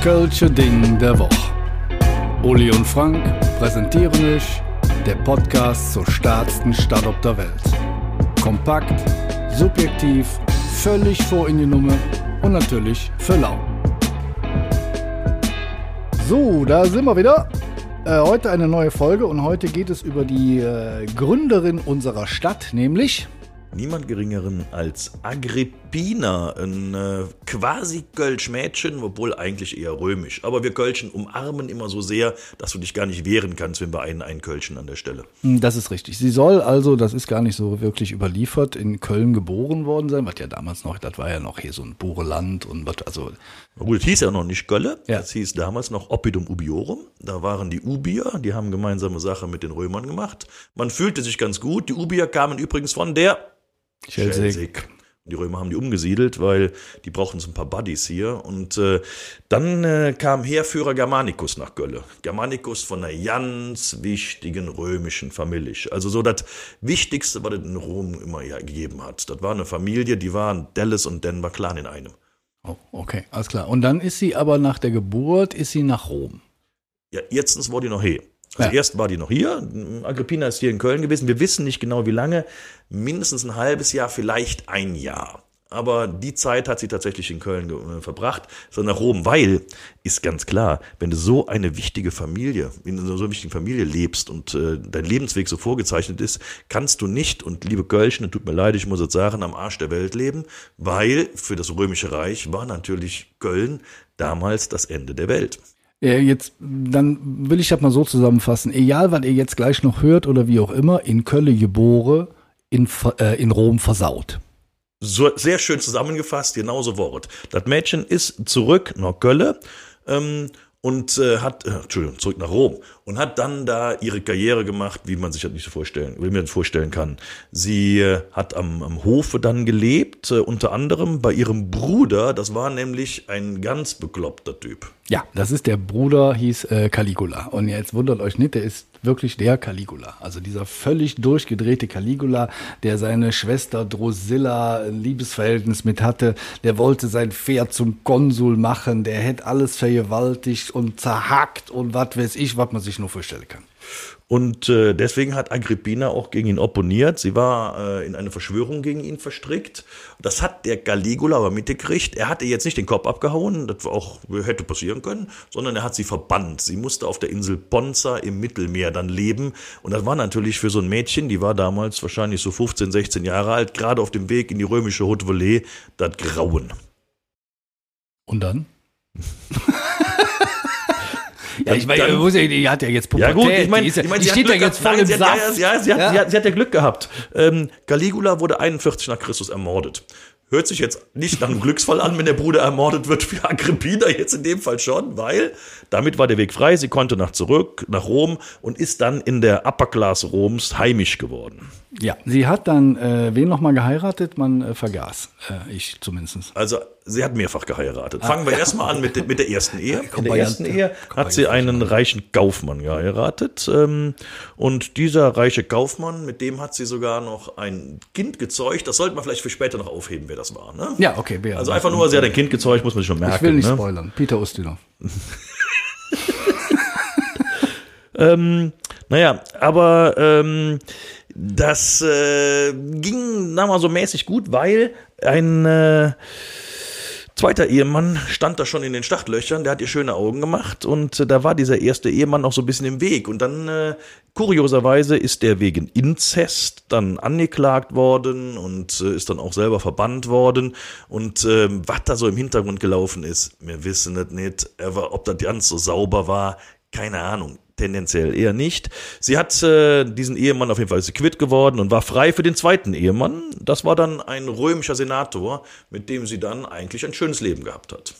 Kölsche Ding der Woche. Uli und Frank präsentieren euch der Podcast zur stärksten Stadt auf der Welt. Kompakt, subjektiv, völlig vor in die Nummer und natürlich für lau. So, da sind wir wieder. Äh, heute eine neue Folge und heute geht es über die äh, Gründerin unserer Stadt, nämlich niemand geringeren als Agrippina, ein äh, quasi Kölsch-Mädchen, obwohl eigentlich eher römisch. Aber wir Kölschen umarmen immer so sehr, dass du dich gar nicht wehren kannst, wenn wir einen einkölschen an der Stelle. Hm, das ist richtig. Sie soll also, das ist gar nicht so wirklich überliefert, in Köln geboren worden sein, was ja damals noch, das war ja noch hier so ein Bureland und was, also. Gut, es hieß ja noch nicht Gölle, ja. das hieß damals noch Oppidum Ubiorum. Da waren die Ubier, die haben gemeinsame Sache mit den Römern gemacht. Man fühlte sich ganz gut. Die Ubier kamen übrigens von der Schelsig. Die Römer haben die umgesiedelt, weil die brauchten so ein paar Buddies hier. Und äh, dann äh, kam Heerführer Germanicus nach Gölle. Germanicus von einer ganz wichtigen römischen Familie. Also so das Wichtigste, was es in Rom immer ja, gegeben hat. Das war eine Familie, die waren Dallas und Denver Clan in einem. Oh, okay, alles klar. Und dann ist sie aber nach der Geburt, ist sie nach Rom. Ja, jetzt war die noch hier. Also ja. erst war die noch hier, Agrippina ist hier in Köln gewesen. Wir wissen nicht genau wie lange, mindestens ein halbes Jahr, vielleicht ein Jahr. Aber die Zeit hat sie tatsächlich in Köln äh, verbracht, sondern nach Rom, weil, ist ganz klar, wenn du so eine wichtige Familie, in so einer wichtigen Familie lebst und äh, dein Lebensweg so vorgezeichnet ist, kannst du nicht, und liebe Kölschen, tut mir leid, ich muss jetzt sagen, am Arsch der Welt leben, weil für das Römische Reich war natürlich Köln damals das Ende der Welt. Jetzt, dann will ich das mal so zusammenfassen. Egal, was ihr jetzt gleich noch hört oder wie auch immer, in Köln geboren, in, äh, in Rom versaut. So, sehr schön zusammengefasst, genauso Wort. Das Mädchen ist zurück nach Köln ähm, und äh, hat, äh, Entschuldigung, zurück nach Rom und hat dann da ihre Karriere gemacht, wie man sich das nicht so vorstellen, wie man vorstellen kann. Sie äh, hat am, am Hofe dann gelebt, äh, unter anderem bei ihrem Bruder, das war nämlich ein ganz bekloppter Typ. Ja, das ist der Bruder, hieß äh, Caligula. Und jetzt wundert euch nicht, der ist wirklich der Caligula. Also dieser völlig durchgedrehte Caligula, der seine Schwester Drusilla ein Liebesverhältnis mit hatte. Der wollte sein Pferd zum Konsul machen. Der hätte alles vergewaltigt und zerhackt und was weiß ich, was man sich nur vorstellen kann. Und äh, deswegen hat Agrippina auch gegen ihn opponiert. Sie war äh, in eine Verschwörung gegen ihn verstrickt. Das hat der Caligula aber mitgekriegt. Er hatte jetzt nicht den Kopf abgehauen, das auch hätte passieren können, sondern er hat sie verbannt. Sie musste auf der Insel Ponza im Mittelmeer dann leben. Und das war natürlich für so ein Mädchen, die war damals wahrscheinlich so 15, 16 Jahre alt, gerade auf dem Weg in die römische Haute Volée, das Grauen. Und dann? Ja, ich meine, die hat ja jetzt Pubertät. Ja gut, ich meine, die, ich mein, die steht ja jetzt voll im Saft. Ja, ja, sie, hat, ja. Sie, hat, sie hat ja Glück gehabt. Ähm, Caligula wurde 41 nach Christus ermordet. Hört sich jetzt nicht nach einem Glücksfall an, wenn der Bruder ermordet wird für Agrippina, jetzt in dem Fall schon, weil damit war der Weg frei, sie konnte nach zurück, nach Rom und ist dann in der Upper Class Roms heimisch geworden. Ja, sie hat dann äh, wen nochmal geheiratet? Man äh, vergaß. Äh, ich zumindest. Also sie hat mehrfach geheiratet. Fangen wir erstmal an mit, mit der ersten Ehe. In der ersten Ehe hat sie einen reichen Kaufmann geheiratet. Ähm, und dieser reiche Kaufmann, mit dem hat sie sogar noch ein Kind gezeugt. Das sollte man vielleicht für später noch aufheben, wer das war. Ne? Ja, okay. Wer also einfach nur, sie hat ein Kind gezeugt, muss man sich schon merken. Ich will nicht ne? spoilern. Peter Ustinov. ähm, naja, aber ähm, das äh, ging, sagen wir mal so mäßig gut, weil ein äh, zweiter Ehemann stand da schon in den Startlöchern, der hat ihr schöne Augen gemacht und äh, da war dieser erste Ehemann noch so ein bisschen im Weg. Und dann, äh, kurioserweise, ist der wegen Inzest dann angeklagt worden und äh, ist dann auch selber verbannt worden. Und äh, was da so im Hintergrund gelaufen ist, wir wissen es nicht. Aber ob das ganz so sauber war, keine Ahnung tendenziell eher nicht. Sie hat äh, diesen Ehemann auf jeden Fall ist quitt geworden und war frei für den zweiten Ehemann. Das war dann ein römischer Senator, mit dem sie dann eigentlich ein schönes Leben gehabt hat.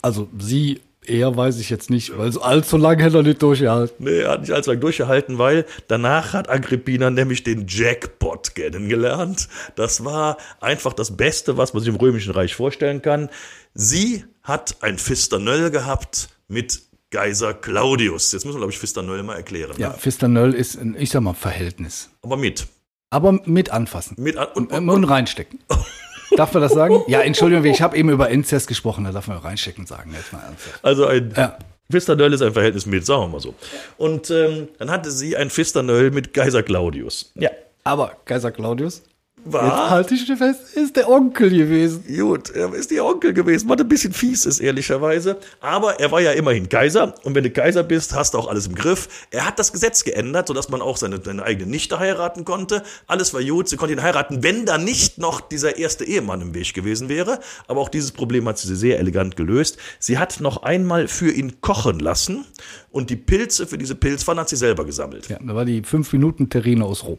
Also sie eher weiß ich jetzt nicht, weil so allzu lange hätte er nicht durchgehalten. Nee, er hat nicht allzu lange durchgehalten, weil danach hat Agrippina nämlich den Jackpot kennengelernt. Das war einfach das Beste, was man sich im Römischen Reich vorstellen kann. Sie hat ein Fisternöll gehabt mit Geiser Claudius. Jetzt müssen wir, glaube ich, Fisternöll mal erklären. Ja, ne? Fisternöll ist, ein, ich sag mal, Verhältnis. Aber mit. Aber mit anfassen. Mit an und, und, und, und reinstecken. Darf man das sagen? Ja, Entschuldigung, ich habe eben über Inzest gesprochen, da darf man reinschicken sagen. Jetzt mal ernsthaft. Also ein Ja. Fisternöll ist ein Verhältnis mit, sagen wir mal so. Und ähm, dann hatte sie ein Fisternöll mit Kaiser Claudius. Ja. Aber Kaiser Claudius, jetzt War halte ich fest, ist der Onkel gewesen. gut, er ist ihr Onkel gewesen, was ein bisschen fies ist, ehrlicherweise. Aber er war ja immerhin Kaiser. Und wenn du Kaiser bist, hast du auch alles im Griff. Er hat das Gesetz geändert, sodass man auch seine, seine eigene Nichte heiraten konnte. Alles war gut, sie konnte ihn heiraten, wenn da nicht noch dieser erste Ehemann im Weg gewesen wäre. Aber auch dieses Problem hat sie sehr elegant gelöst. Sie hat noch einmal für ihn kochen lassen. Und die Pilze für diese Pilzpfanne hat sie selber gesammelt. Ja, da war die 5 Minuten Terrine aus Rom.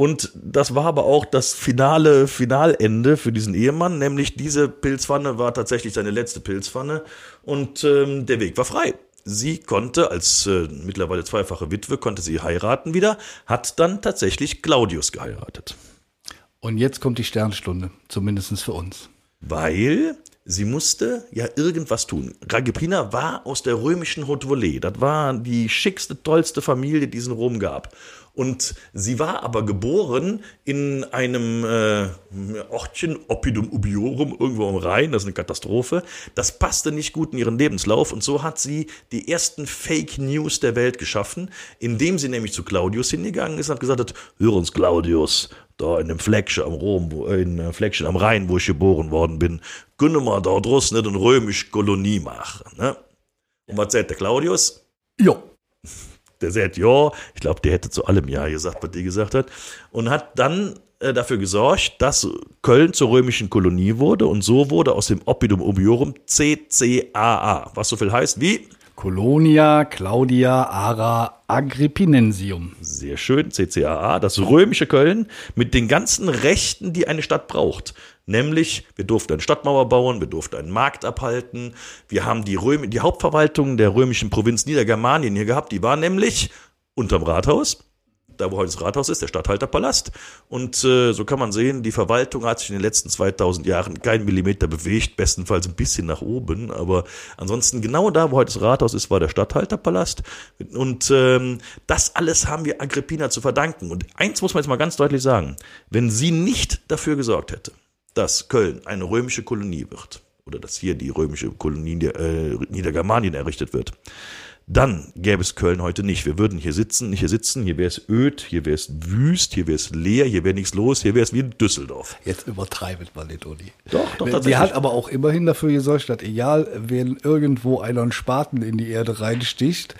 Und das war aber auch das finale Finalende für diesen Ehemann, nämlich diese Pilzpfanne war tatsächlich seine letzte Pilzpfanne und ähm, der Weg war frei. Sie konnte als äh, mittlerweile zweifache Witwe konnte sie heiraten wieder, hat dann tatsächlich Claudius geheiratet, Und jetzt kommt die Sternstunde, zumindest für uns. weil sie musste ja irgendwas tun. Agrippina war aus der römischen Haute Volée. Das war die schickste, tollste Familie, die es in Rom gab. Und sie war aber geboren in einem äh, Ortchen Oppidum Ubiorum irgendwo am Rhein, das ist eine Katastrophe. Das passte nicht gut in ihren Lebenslauf und so hat sie die ersten Fake News der Welt geschaffen, indem sie nämlich zu Claudius hingegangen ist und hat gesagt hat, hör uns Claudius, da in dem Fleckchen am Rom, äh, in dem Fleckchen am Rhein, wo ich geboren worden bin, können wir da draußen nicht eine römische Kolonie machen. Ne? Und was sagt der Claudius? Ja. Der sagt, ja, ich glaube, der hätte zu allem Ja gesagt, was die gesagt hat. Und hat dann äh, dafür gesorgt, dass Köln zur römischen Kolonie wurde. Und so wurde aus dem Oppidum Ubiorum CCAA, was so viel heißt wie, Colonia Claudia Ara Agrippinensium. sehr schön, CCAA, das römische Köln mit den ganzen Rechten, die eine Stadt braucht. Nämlich, wir durften eine Stadtmauer bauen, wir durften einen Markt abhalten, wir haben die, Röm die Hauptverwaltung der römischen Provinz Niedergermanien hier gehabt, die war nämlich unterm Rathaus, da wo heute das Rathaus ist, der Statthalterpalast. Und äh, so kann man sehen, die Verwaltung hat sich in den letzten 2000 Jahren keinen Millimeter bewegt, bestenfalls ein bisschen nach oben, aber ansonsten genau da, wo heute das Rathaus ist, war der Statthalterpalast. Und ähm, das alles haben wir Agrippina zu verdanken. Und eins muss man jetzt mal ganz deutlich sagen, wenn sie nicht dafür gesorgt hätte, dass Köln eine römische Kolonie wird, oder dass hier die römische Kolonie äh, Niedergermanien errichtet wird, dann gäbe es Köln heute nicht. Wir würden hier sitzen, nicht hier sitzen, hier wäre es öd, hier wäre es wüst, hier wäre es leer, hier wäre nichts los, hier wäre es wie in Düsseldorf. Jetzt übertreibet man nicht, Uli. Doch, doch, Sie tatsächlich. hat aber auch immerhin dafür gesorgt, dass egal, wenn irgendwo einer einen Spaten in die Erde reinsticht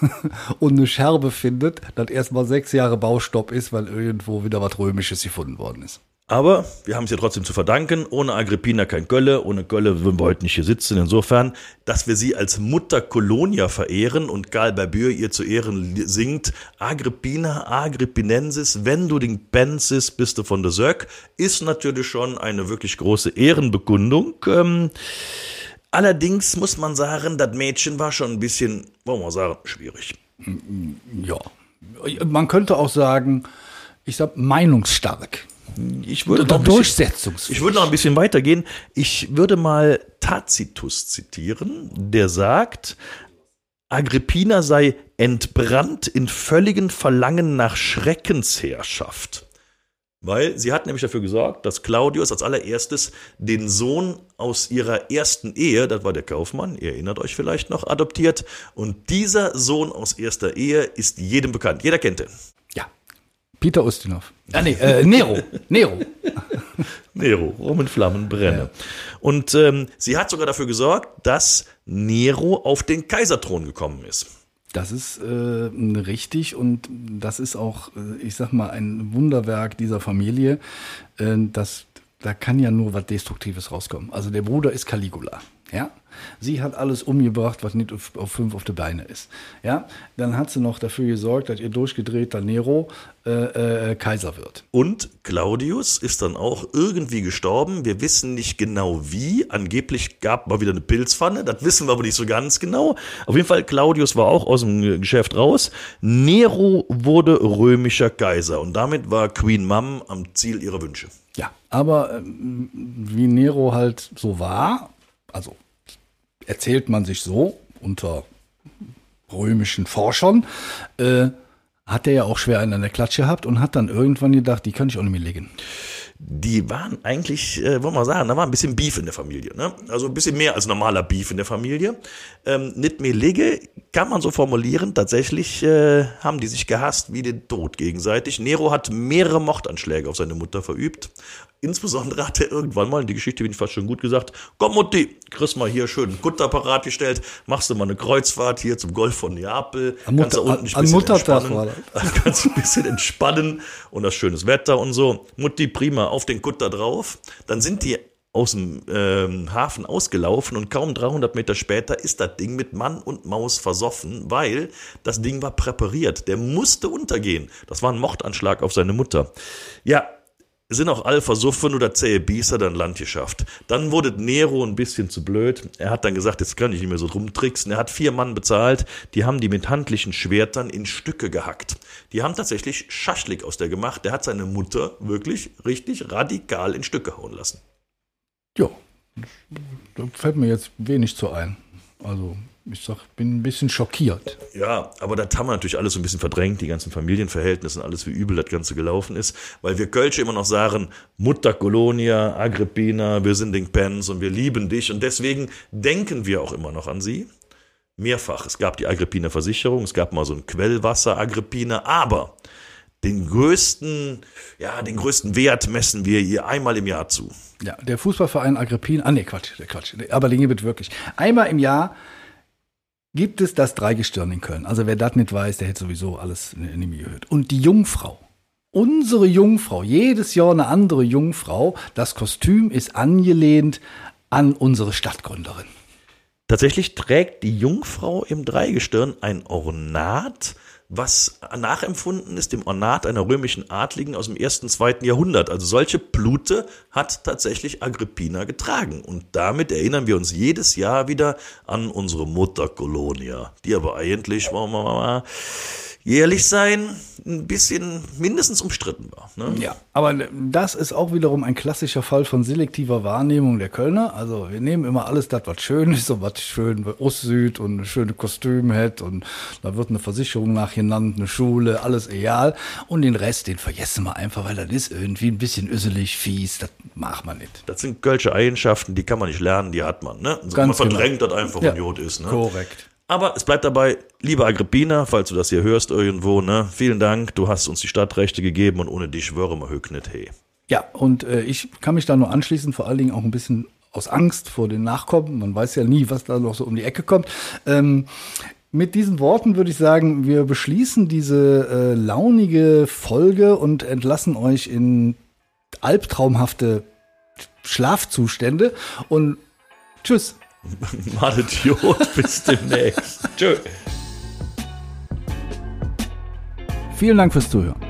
und eine Scherbe findet, dass erstmal sechs Jahre Baustopp ist, weil irgendwo wieder was Römisches gefunden worden ist. Aber wir haben es ja trotzdem zu verdanken. Ohne Agrippina kein Gölle. Ohne Gölle würden wir heute nicht hier sitzen. Insofern, dass wir sie als Mutter Colonia verehren und Gal Barbier ihr zu Ehren singt, Agrippina Agrippinensis, wenn du den Pensis bist du von der Söck, ist natürlich schon eine wirklich große Ehrenbekundung. Ähm, allerdings muss man sagen, das Mädchen war schon ein bisschen, wollen wir sagen, schwierig. Ja. Man könnte auch sagen, ich sag meinungsstark. Ich würde noch ein bisschen- durchsetzungsfähig. Ich würde noch ein bisschen weitergehen. Ich würde mal Tacitus zitieren, der sagt, Agrippina sei entbrannt in völligen Verlangen nach Schreckensherrschaft. Weil sie hat nämlich dafür gesorgt, dass Claudius als allererstes den Sohn aus ihrer ersten Ehe, das war der Kaufmann, ihr erinnert euch vielleicht noch, adoptiert. Und dieser Sohn aus erster Ehe ist jedem bekannt. Jeder kennt ihn. Ja. Peter Ustinov. Ah, nee, äh, Nero. Nero. Nero, Rom in Flammen brenne. Und ähm, sie hat sogar dafür gesorgt, dass Nero auf den Kaiserthron gekommen ist. Das ist äh, richtig und das ist auch, äh, ich sag mal, ein Wunderwerk dieser Familie. Äh, das, da kann ja nur was Destruktives rauskommen. Also der Bruder ist Caligula. Ja, sie hat alles umgebracht, was nicht auf, auf fünf auf die Beine ist. Ja, dann hat sie noch dafür gesorgt, dass ihr durchgedrehter Nero äh, äh, Kaiser wird. Und Claudius ist dann auch irgendwie gestorben. Wir wissen nicht genau wie. Angeblich gab mal wieder eine Pilzpfanne. Das wissen wir aber nicht so ganz genau. Auf jeden Fall, Claudius war auch aus dem Geschäft raus. Nero wurde römischer Kaiser. Und damit war Queen Mum am Ziel ihrer Wünsche. Ja, aber ähm, wie Nero halt so war, also erzählt man sich so unter römischen Forschern, äh, hat er ja auch schwer einen an der Klatsche gehabt und hat dann irgendwann gedacht, die kann ich auch nicht mehr legen. Die waren eigentlich, äh, wollen wir sagen, da war ein bisschen Beef in der Familie. Ne? Also ein bisschen mehr als normaler Beef in der Familie. Ähm, nicht mehr Lege kann man so formulieren. Tatsächlich äh, haben die sich gehasst wie den Tod gegenseitig. Nero hat mehrere Mordanschläge auf seine Mutter verübt. Insbesondere hat er irgendwann mal, in die Geschichte bin ich fast schon gut gesagt, komm Mutti, kriegst mal hier schön einen Kutterapparat gestellt, machst du mal eine Kreuzfahrt hier zum Golf von Neapel. Am, Mutter, an, an Muttertag war das. Kannst ein bisschen entspannen und das schönes Wetter und so. Mutti, prima, auf den Kutter drauf. Dann sind die aus dem ähm, Hafen ausgelaufen und kaum 300 Meter später ist das Ding mit Mann und Maus versoffen, weil das Ding war präpariert. Der musste untergehen. Das war ein Mordanschlag auf seine Mutter. Ja, sind auch alle versoffen oder zähe Biester dann Land geschafft. Dann wurde Nero ein bisschen zu blöd. Er hat dann gesagt, jetzt kann ich nicht mehr so rumtricksen. Er hat vier Mann bezahlt, die haben die mit handlichen Schwertern in Stücke gehackt. Die haben tatsächlich Schaschlik aus der gemacht. Der hat seine Mutter wirklich richtig radikal in Stücke hauen lassen. Ja, da fällt mir jetzt wenig zu ein. Also ich sag, bin ein bisschen schockiert. Ja, aber das haben wir natürlich alles so ein bisschen verdrängt, die ganzen Familienverhältnisse und alles, wie übel das Ganze gelaufen ist, weil wir Kölsche immer noch sagen, Mutter Colonia, Agrippina, wir sind den Pens und wir lieben dich und deswegen denken wir auch immer noch an sie. Mehrfach. Es gab die Agrippiner Versicherung, es gab mal so ein Quellwasser Agrippina, aber den größten, ja, den größten Wert messen wir ihr einmal im Jahr zu. Ja, der Fußballverein Agrippina, ah nee, Quatsch, der Quatsch, aber wird wirklich. Einmal im Jahr gibt es das Dreigestirn in Köln. Also wer das nicht weiß, der hätte sowieso alles in die gehört. Und die Jungfrau, unsere Jungfrau, jedes Jahr eine andere Jungfrau, das Kostüm ist angelehnt an unsere Stadtgründerin. Tatsächlich trägt die Jungfrau im Dreigestirn ein Ornat, was nachempfunden ist dem Ornat einer römischen Adligen aus dem ersten, zweiten Jahrhundert. Also solche Plute hat tatsächlich Agrippina getragen. Und damit erinnern wir uns jedes Jahr wieder an unsere Mutter Colonia, die aber eigentlich, wollen wir mal, jährlich sein, ein bisschen mindestens umstritten war. Ne? Ja, aber das ist auch wiederum ein klassischer Fall von selektiver Wahrnehmung der Kölner. Also wir nehmen immer alles das, was schön ist und was schön Ost-Süd und schöne Kostüm hat und da wird eine Versicherung nachgenannt, eine Schule, alles egal. Und den Rest, den vergessen wir einfach, weil das ist irgendwie ein bisschen öselig, fies, das macht man nicht. Das sind kölsche Eigenschaften, die kann man nicht lernen, die hat man. Ne? Also man verdrängt genau. das einfach, ja. Idiot ist. Ne? Korrekt. Aber es bleibt dabei, liebe Agrippina, falls du das hier hörst irgendwo, ne, vielen Dank, du hast uns die Stadtrechte gegeben und ohne dich wäre wir höchst nicht hey. Ja, und äh, ich kann mich da nur anschließen, vor allen Dingen auch ein bisschen aus Angst vor den Nachkommen. Man weiß ja nie, was da noch so um die Ecke kommt. Ähm, mit diesen Worten würde ich sagen, wir beschließen diese äh, launige Folge und entlassen euch in albtraumhafte Schlafzustände und tschüss. Mal Idiot, bis demnächst. Tschö. Vielen Dank fürs Zuhören.